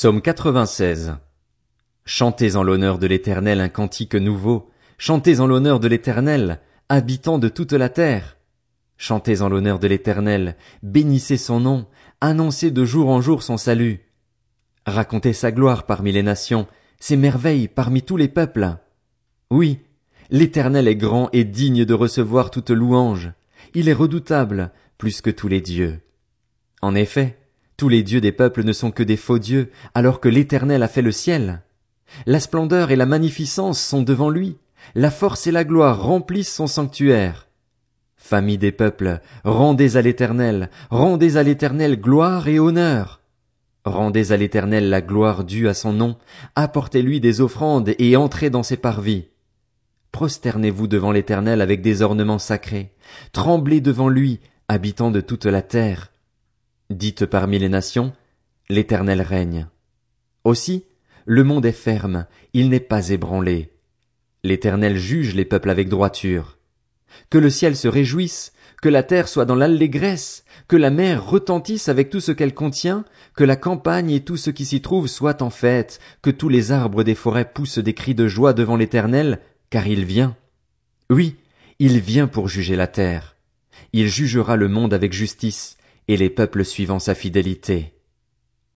Psaume 96. Chantez en l'honneur de l'Éternel un cantique nouveau. Chantez en l'honneur de l'Éternel, habitant de toute la terre. Chantez en l'honneur de l'Éternel, bénissez son nom, annoncez de jour en jour son salut. Racontez sa gloire parmi les nations, ses merveilles parmi tous les peuples. Oui, l'Éternel est grand et digne de recevoir toute louange. Il est redoutable, plus que tous les dieux. En effet, tous les dieux des peuples ne sont que des faux dieux, alors que l'Éternel a fait le ciel. La splendeur et la magnificence sont devant lui, la force et la gloire remplissent son sanctuaire. Famille des peuples, rendez à l'Éternel, rendez à l'Éternel gloire et honneur. Rendez à l'Éternel la gloire due à son nom, apportez-lui des offrandes et entrez dans ses parvis. Prosternez-vous devant l'Éternel avec des ornements sacrés, tremblez devant lui, habitants de toute la terre. Dites parmi les nations, l'Éternel règne. Aussi, le monde est ferme, il n'est pas ébranlé. L'Éternel juge les peuples avec droiture. Que le ciel se réjouisse, que la terre soit dans l'allégresse, que la mer retentisse avec tout ce qu'elle contient, que la campagne et tout ce qui s'y trouve soient en fête, que tous les arbres des forêts poussent des cris de joie devant l'Éternel, car il vient. Oui, il vient pour juger la terre. Il jugera le monde avec justice, et les peuples suivant sa fidélité.